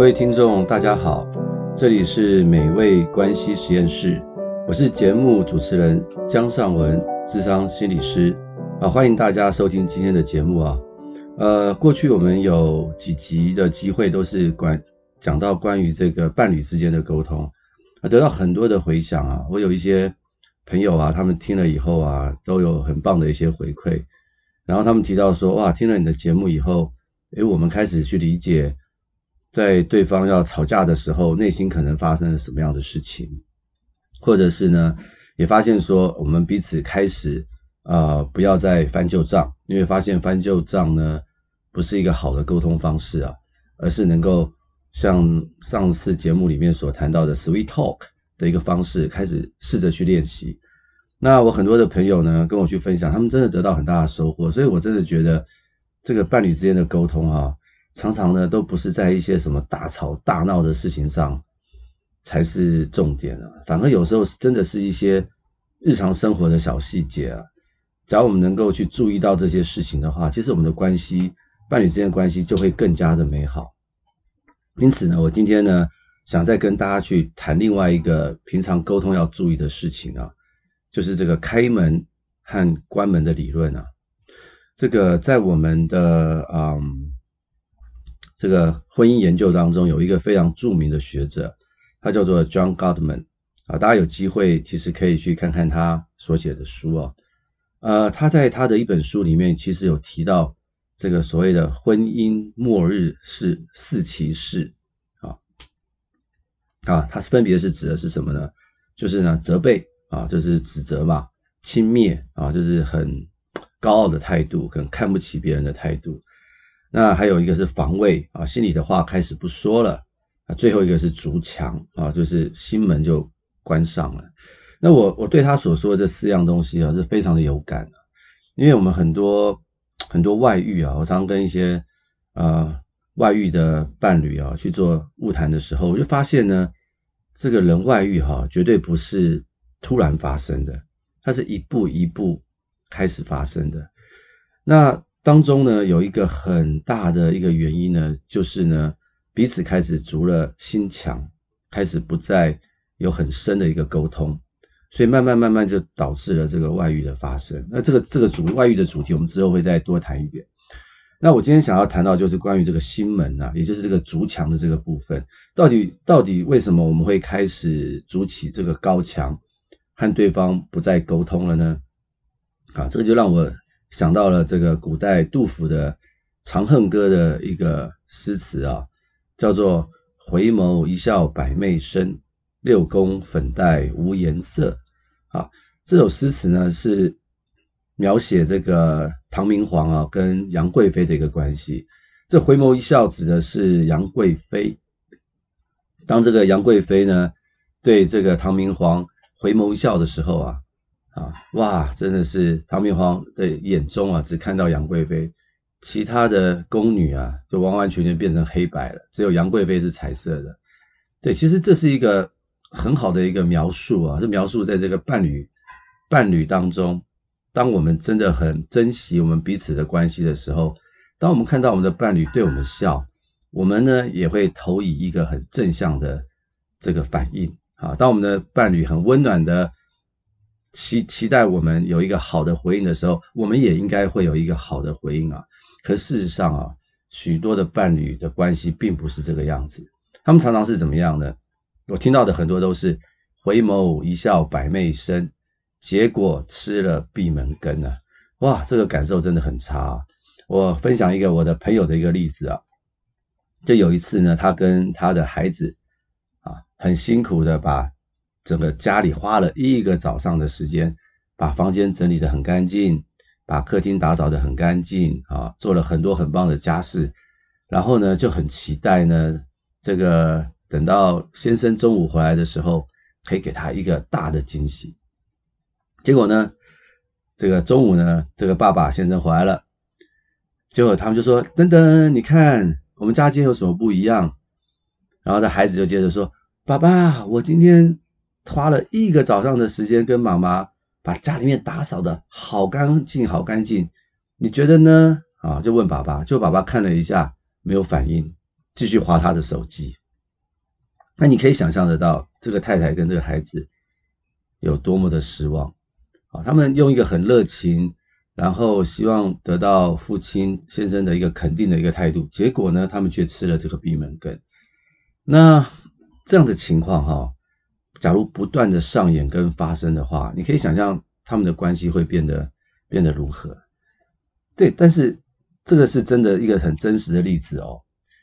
各位听众，大家好，这里是美味关系实验室，我是节目主持人江尚文，智商心理师啊，欢迎大家收听今天的节目啊。呃，过去我们有几集的机会都是关讲到关于这个伴侣之间的沟通啊，得到很多的回响啊。我有一些朋友啊，他们听了以后啊，都有很棒的一些回馈，然后他们提到说，哇，听了你的节目以后，诶，我们开始去理解。在对方要吵架的时候，内心可能发生了什么样的事情，或者是呢，也发现说我们彼此开始啊、不要再翻旧账，因为发现翻旧账呢不是一个好的沟通方式啊，而是能够像上次节目里面所谈到的 sweet talk 的一个方式，开始试着去练习。那我很多的朋友呢跟我去分享，他们真的得到很大的收获，所以我真的觉得这个伴侣之间的沟通啊。常常呢，都不是在一些什么大吵大闹的事情上才是重点啊，反而有时候真的是一些日常生活的小细节啊。只要我们能够去注意到这些事情的话，其实我们的关系，伴侣之间的关系就会更加的美好。因此呢，我今天呢，想再跟大家去谈另外一个平常沟通要注意的事情啊，就是这个开门和关门的理论啊。这个在我们的嗯。这个婚姻研究当中有一个非常著名的学者，他叫做 John Gottman 啊，大家有机会其实可以去看看他所写的书啊。呃，他在他的一本书里面其实有提到这个所谓的婚姻末日是四骑士啊啊，他分别是指的是什么呢？就是呢责备啊，就是指责嘛；轻蔑啊，就是很高傲的态度，很看不起别人的态度。那还有一个是防卫啊，心里的话开始不说了啊。最后一个是筑墙啊，就是心门就关上了。那我我对他所说的这四样东西啊，是非常的有感，因为我们很多很多外遇啊，我常常跟一些呃外遇的伴侣啊去做晤谈的时候，我就发现呢，这个人外遇哈，绝对不是突然发生的，它是一步一步开始发生的。那当中呢，有一个很大的一个原因呢，就是呢，彼此开始筑了心墙，开始不再有很深的一个沟通，所以慢慢慢慢就导致了这个外遇的发生。那这个这个主外遇的主题，我们之后会再多谈一点。那我今天想要谈到就是关于这个心门啊，也就是这个筑墙的这个部分，到底到底为什么我们会开始筑起这个高墙，和对方不再沟通了呢？啊，这个就让我。想到了这个古代杜甫的《长恨歌》的一个诗词啊，叫做“回眸一笑百媚生，六宫粉黛无颜色”。啊，这首诗词呢是描写这个唐明皇啊跟杨贵妃的一个关系。这“回眸一笑”指的是杨贵妃。当这个杨贵妃呢对这个唐明皇回眸一笑的时候啊。啊，哇，真的是唐明皇的眼中啊，只看到杨贵妃，其他的宫女啊，就完完全全变成黑白了，只有杨贵妃是彩色的。对，其实这是一个很好的一个描述啊，是描述在这个伴侣伴侣当中，当我们真的很珍惜我们彼此的关系的时候，当我们看到我们的伴侣对我们笑，我们呢也会投以一个很正向的这个反应啊。当我们的伴侣很温暖的。期期待我们有一个好的回应的时候，我们也应该会有一个好的回应啊。可事实上啊，许多的伴侣的关系并不是这个样子，他们常常是怎么样呢？我听到的很多都是回眸一笑百媚生，结果吃了闭门羹啊！哇，这个感受真的很差啊。我分享一个我的朋友的一个例子啊，就有一次呢，他跟他的孩子啊，很辛苦的把。整个家里花了一个早上的时间，把房间整理得很干净，把客厅打扫得很干净啊，做了很多很棒的家事，然后呢，就很期待呢，这个等到先生中午回来的时候，可以给他一个大的惊喜。结果呢，这个中午呢，这个爸爸先生回来了，结果他们就说：“等等，你看我们家今天有什么不一样？”然后他孩子就接着说：“爸爸，我今天。”花了一个早上的时间跟妈妈把家里面打扫的好干净，好干净。你觉得呢？啊，就问爸爸，就爸爸看了一下，没有反应。继续划他的手机。那你可以想象得到，这个太太跟这个孩子有多么的失望啊！他们用一个很热情，然后希望得到父亲先生的一个肯定的一个态度，结果呢，他们却吃了这个闭门羹。那这样的情况哈，假如不断的上演跟发生的话，你可以想象他们的关系会变得变得如何？对，但是这个是真的一个很真实的例子哦。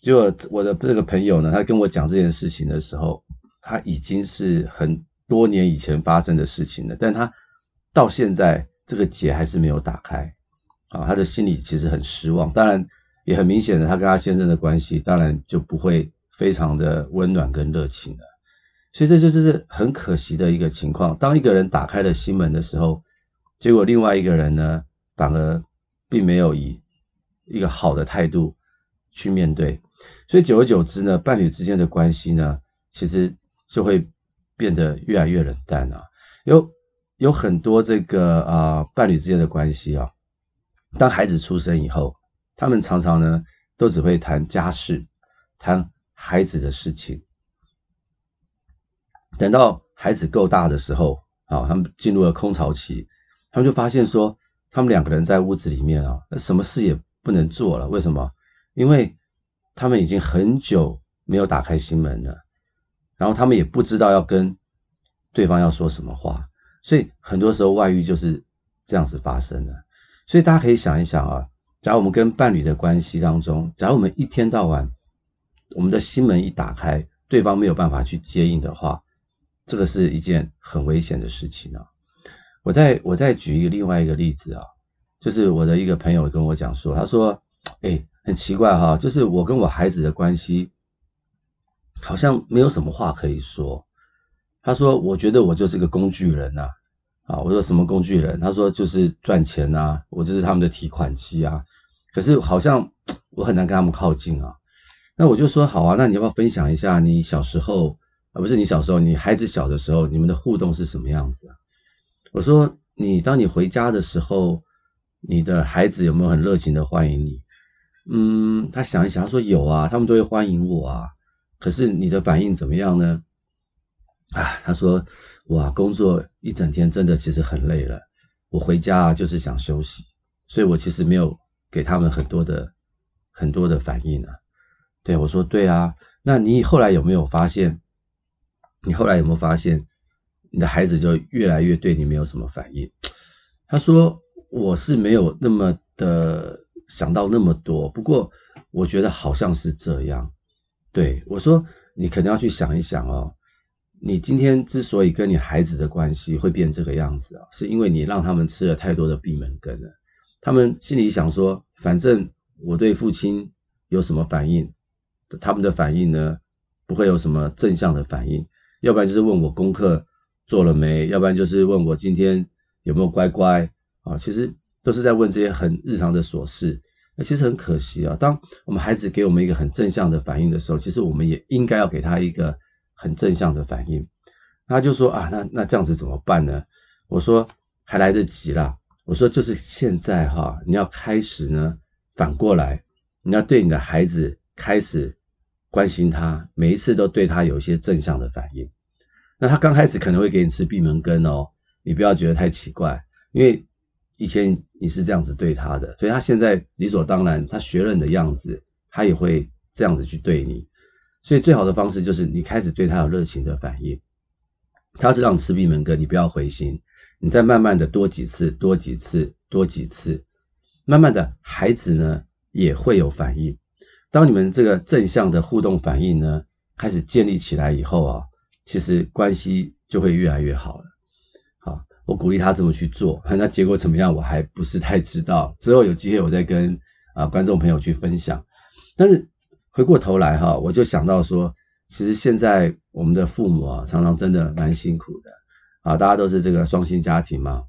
就我的这个朋友呢，他跟我讲这件事情的时候，他已经是很多年以前发生的事情了，但他到现在这个结还是没有打开啊，他的心里其实很失望。当然，也很明显的，他跟他先生的关系当然就不会非常的温暖跟热情了。所以这就是很可惜的一个情况。当一个人打开了心门的时候，结果另外一个人呢，反而并没有以一个好的态度去面对。所以久而久之呢，伴侣之间的关系呢，其实就会变得越来越冷淡啊。有有很多这个啊、伴侣之间的关系啊，当孩子出生以后，他们常常呢都只会谈家事，谈孩子的事情。等到孩子够大的时候啊，他们进入了空巢期，他们就发现说，他们两个人在屋子里面啊，什么事也不能做了。为什么？因为他们已经很久没有打开心门了，然后他们也不知道要跟对方要说什么话，所以很多时候外遇就是这样子发生的。所以大家可以想一想啊，假如我们跟伴侣的关系当中，假如我们一天到晚我们的心门一打开，对方没有办法去接应的话，这个是一件很危险的事情啊。我再我再举一个另外一个例子啊，就是我的一个朋友跟我讲说，他说，哎。很奇怪哈，就是我跟我孩子的关系好像没有什么话可以说。他说：“我觉得我就是个工具人呐。”啊，我说什么工具人？他说就是赚钱呐，我就是他们的提款机啊。可是好像我很难跟他们靠近啊。那我就说好啊，那你要不要分享一下你小时候不是你小时候，你孩子小的时候，你们的互动是什么样子？我说你当你回家的时候，你的孩子有没有很热情的欢迎你？嗯，他想一想，他说有啊，他们都会欢迎我啊。可是你的反应怎么样呢？啊，他说哇，工作一整天真的其实很累了，我回家啊就是想休息，所以我其实没有给他们很多的很多的反应啊。对，我说对啊，那你后来有没有发现？你后来有没有发现你的孩子就越来越对你没有什么反应？他说我是没有那么的。想到那么多，不过我觉得好像是这样。对，我说，你可能要去想一想哦。你今天之所以跟你孩子的关系会变这个样子啊，是因为你让他们吃了太多的闭门羹了。他们心里想说，反正我对父亲有什么反应，他们的反应呢，不会有什么正向的反应，要不然就是问我功课做了没，要不然就是问我今天有没有乖乖啊。其实。都是在问这些很日常的琐事，那其实很可惜啊。当我们孩子给我们一个很正向的反应的时候，其实我们也应该要给他一个很正向的反应。他就说啊，那那这样子怎么办呢？我说还来得及啦。我说就是现在哈，你要开始呢，反过来，你要对你的孩子开始关心他，每一次都对他有一些正向的反应。那他刚开始可能会给你吃闭门羹哦，你不要觉得太奇怪，因为以前。你是这样子对他的，所以他现在理所当然，他学了你的样子，他也会这样子去对你。所以最好的方式就是你开始对他有热情的反应。他是让你吃闭门羹，你不要灰心，你再慢慢的多几次，多几次，多几次，慢慢的孩子呢也会有反应。当你们这个正向的互动反应呢开始建立起来以后啊，其实关系就会越来越好了。我鼓励他这么去做，那结果怎么样？我还不是太知道。之后有机会我再跟啊观众朋友去分享。但是回过头来哈，我就想到说，其实现在我们的父母啊，常常真的蛮辛苦的啊。大家都是这个双薪家庭嘛，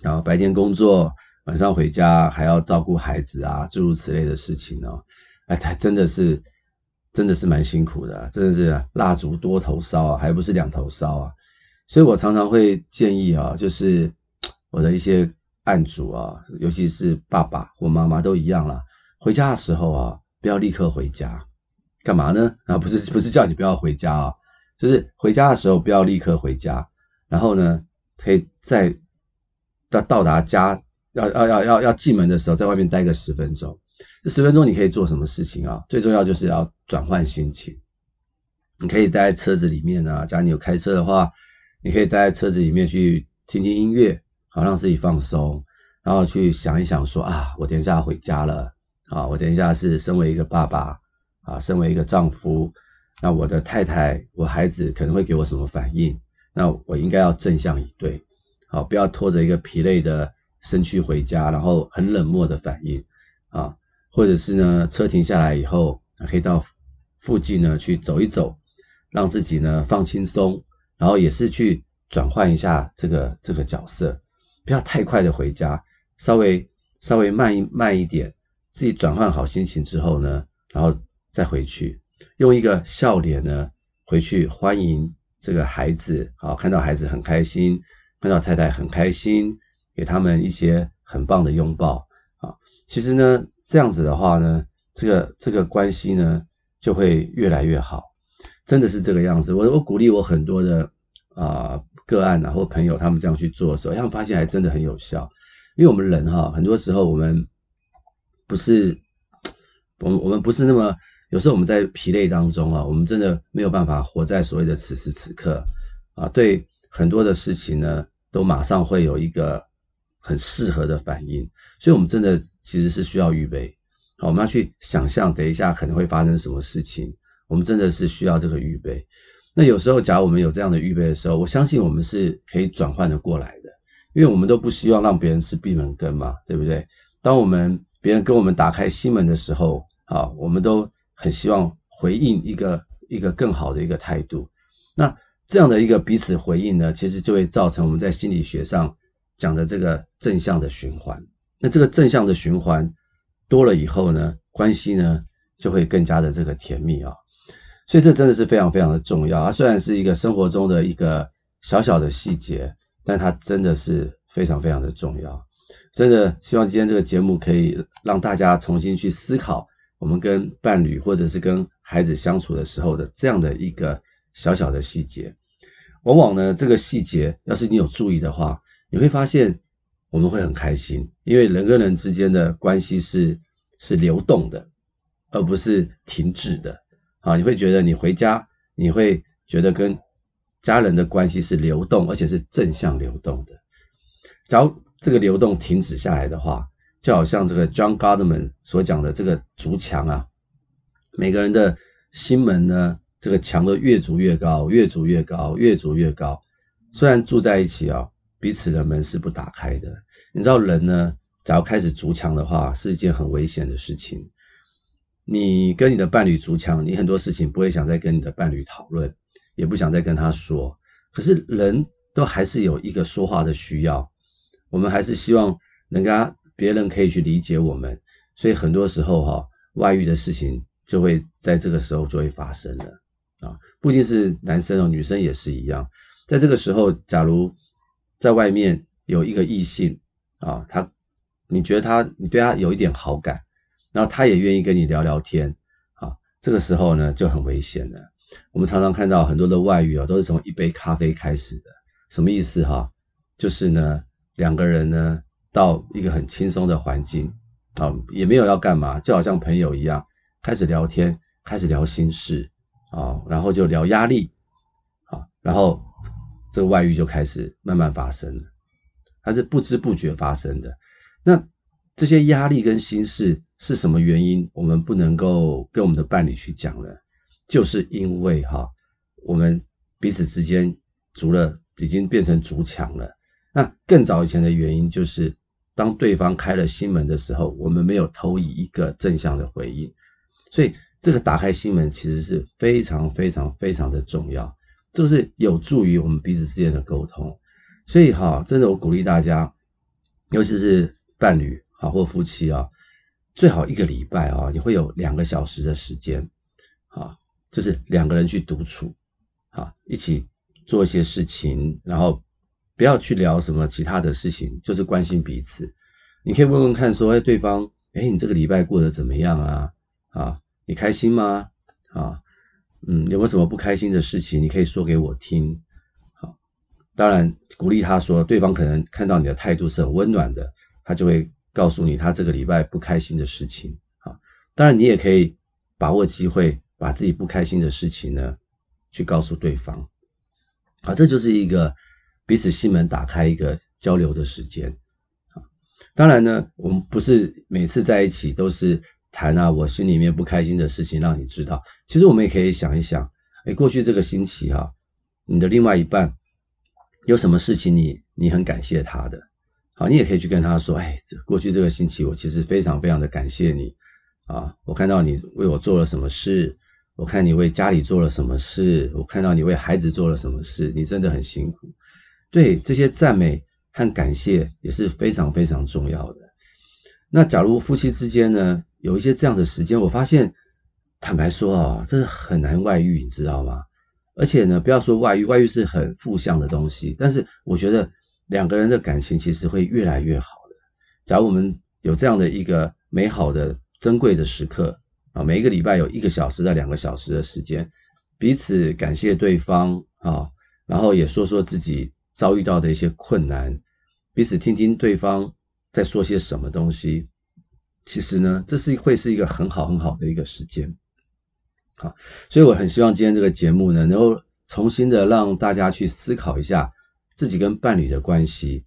然后白天工作，晚上回家还要照顾孩子啊，诸如此类的事情哦。哎，他真的是真的是蛮辛苦的，真的是蜡烛多头烧啊，还不是两头烧啊。所以我常常会建议啊，就是 我的一些案主啊，尤其是爸爸或妈妈都一样啦，回家的时候啊，不要立刻回家干嘛呢？啊，不是不是叫你不要回家啊，就是回家的时候不要立刻回家，然后呢，可以在到到达家要要要要要进门的时候，在外面待个十分钟。这十分钟你可以做什么事情啊？最重要就是要转换心情。你可以待在车子里面啊，假如你有开车的话，你可以待在车子里面去听听音乐，好让自己放松，然后去想一想说啊，我等一下回家了啊，我等一下是身为一个爸爸啊，身为一个丈夫，那我的太太、我孩子可能会给我什么反应？那我应该要正向以对，好，不要拖着一个疲累的身躯回家，然后很冷漠的反应啊，或者是呢，车停下来以后，可以到附近呢去走一走。让自己呢放轻松，然后也是去转换一下这个这个角色，不要太快的回家，稍微稍微慢一慢一点，自己转换好心情之后呢，然后再回去，用一个笑脸呢回去欢迎这个孩子，好，看到孩子很开心，看到太太很开心，给他们一些很棒的拥抱啊。其实呢，这样子的话呢，这个这个关系呢就会越来越好。真的是这个样子，我我鼓励我很多的啊、个案啊或朋友，他们这样去做的时候，他们发现还真的很有效。因为我们人哈，很多时候我们不是，我们我们不是那么，有时候我们在疲累当中啊，我们真的没有办法活在所谓的此时此刻啊，对很多的事情呢，都马上会有一个很适合的反应，所以我们真的其实是需要预备，好，我们要去想象等一下可能会发生什么事情。我们真的是需要这个预备。那有时候，假如我们有这样的预备的时候，我相信我们是可以转换的过来的，因为我们都不希望让别人吃闭门羹嘛，对不对？当我们别人跟我们打开心门的时候，啊，我们都很希望回应一个一个更好的一个态度。那这样的一个彼此回应呢，其实就会造成我们在心理学上讲的这个正向的循环。那这个正向的循环多了以后呢，关系呢就会更加的这个甜蜜啊。所以这真的是非常非常的重要。啊虽然是一个生活中的一个小小的细节，但它真的是非常非常的重要。真的希望今天这个节目可以让大家重新去思考，我们跟伴侣或者是跟孩子相处的时候的这样的一个小小的细节。往往呢，这个细节要是你有注意的话，你会发现我们会很开心，因为人跟人之间的关系是是流动的，而不是停滞的。啊，你会觉得你回家，你会觉得跟家人的关系是流动，而且是正向流动的。假如这个流动停止下来的话，就好像这个 John Gottman 所讲的这个竹墙啊，每个人的心门呢，这个墙都越筑越高，越筑越高，越筑越高。虽然住在一起啊，彼此的门是不打开的。你知道人呢，假如开始筑墙的话，是一件很危险的事情。你跟你的伴侣筑墙，你很多事情不会想再跟你的伴侣讨论，也不想再跟他说。可是人都还是有一个说话的需要，我们还是希望能跟别人可以去理解我们。所以很多时候哈，外遇的事情就会在这个时候就会发生了啊，不仅是男生哦，女生也是一样。在这个时候，假如在外面有一个异性啊，他你觉得他你对他有一点好感。然后他也愿意跟你聊聊天，啊，这个时候呢就很危险了。我们常常看到很多的外遇啊，都是从一杯咖啡开始的。什么意思哈？就是呢，两个人呢到一个很轻松的环境，啊，也没有要干嘛，就好像朋友一样，开始聊天，开始聊心事，啊，然后就聊压力，啊，然后这个外遇就开始慢慢发生了，它是不知不觉发生的。那这些压力跟心事。是什么原因我们不能够跟我们的伴侣去讲了？就是因为哈，我们彼此之间筑了，已经变成筑墙了。那更早以前的原因就是，当对方开了心门的时候，我们没有投以一个正向的回应。所以这个打开心门其实是非常非常非常的重要，这是有助于我们彼此之间的沟通。所以哈，真的我鼓励大家，尤其是伴侣啊或夫妻啊。最好一个礼拜啊，你会有两个小时的时间，啊，就是两个人去独处，啊，一起做一些事情，然后不要去聊什么其他的事情，就是关心彼此。你可以问问看，说，哎，对方，哎，你这个礼拜过得怎么样啊？啊，你开心吗？啊，嗯，有没有什么不开心的事情，你可以说给我听。好，当然鼓励他说，对方可能看到你的态度是很温暖的，他就会告诉你他这个礼拜不开心的事情。啊，当然你也可以把握机会，把自己不开心的事情呢，去告诉对方。啊，这就是一个彼此心门打开一个交流的时间。啊，当然呢，我们不是每次在一起都是。谈啊，我心里面不开心的事情，让你知道。其实我们也可以想一想，哎，过去这个星期哈，你的另外一半有什么事情你你很感谢他的，好，你也可以去跟他说，哎，过去这个星期我其实非常非常的感谢你啊，我看到你为我做了什么事，我看你为家里做了什么事，我看到你为孩子做了什么事，你真的很辛苦。对，这些赞美和感谢也是非常非常重要的。那假如夫妻之间呢，有一些这样的时间，我发现，坦白说啊，这是很难外遇，你知道吗？而且呢，不要说外遇，外遇是很负向的东西，但是我觉得两个人的感情其实会越来越好的。假如我们有这样的一个美好的、珍贵的时刻啊，每一个礼拜有一个小时到两个小时的时间，彼此感谢对方啊，然后也说说自己遭遇到的一些困难，彼此听听对方在说些什么东西。其实呢，这是会是一个很好很好的一个时间，好，所以我很希望今天这个节目呢，能够重新的让大家去思考一下自己跟伴侣的关系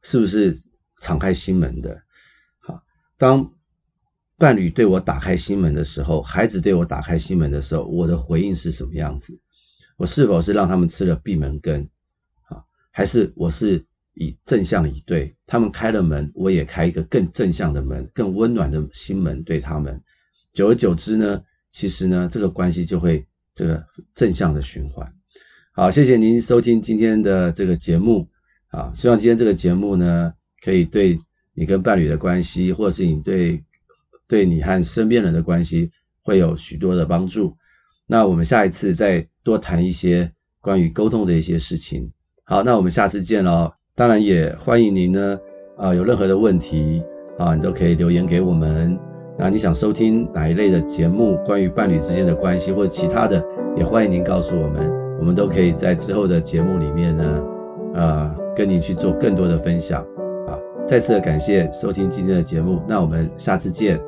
是不是敞开心门的。好，当伴侣对我打开心门的时候，孩子对我打开心门的时候，我的回应是什么样子？我是否是让他们吃了闭门羹？啊，还是我是？以正向以对，他们开了门，我也开一个更正向的门，更温暖的心门对他们。久而久之呢，其实呢，这个关系就会这个正向的循环。好，谢谢您收听今天的这个节目啊，希望今天这个节目呢，可以对你跟伴侣的关系，或是你对对你和身边人的关系，会有许多的帮助。那我们下一次再多谈一些关于沟通的一些事情。好，那我们下次见喽。当然也欢迎您呢，啊，有任何的问题啊，你都可以留言给我们。那你想收听哪一类的节目，关于伴侣之间的关系或者其他的，也欢迎您告诉我们，我们都可以在之后的节目里面呢，啊，跟您去做更多的分享。啊，再次的感谢收听今天的节目，那我们下次见。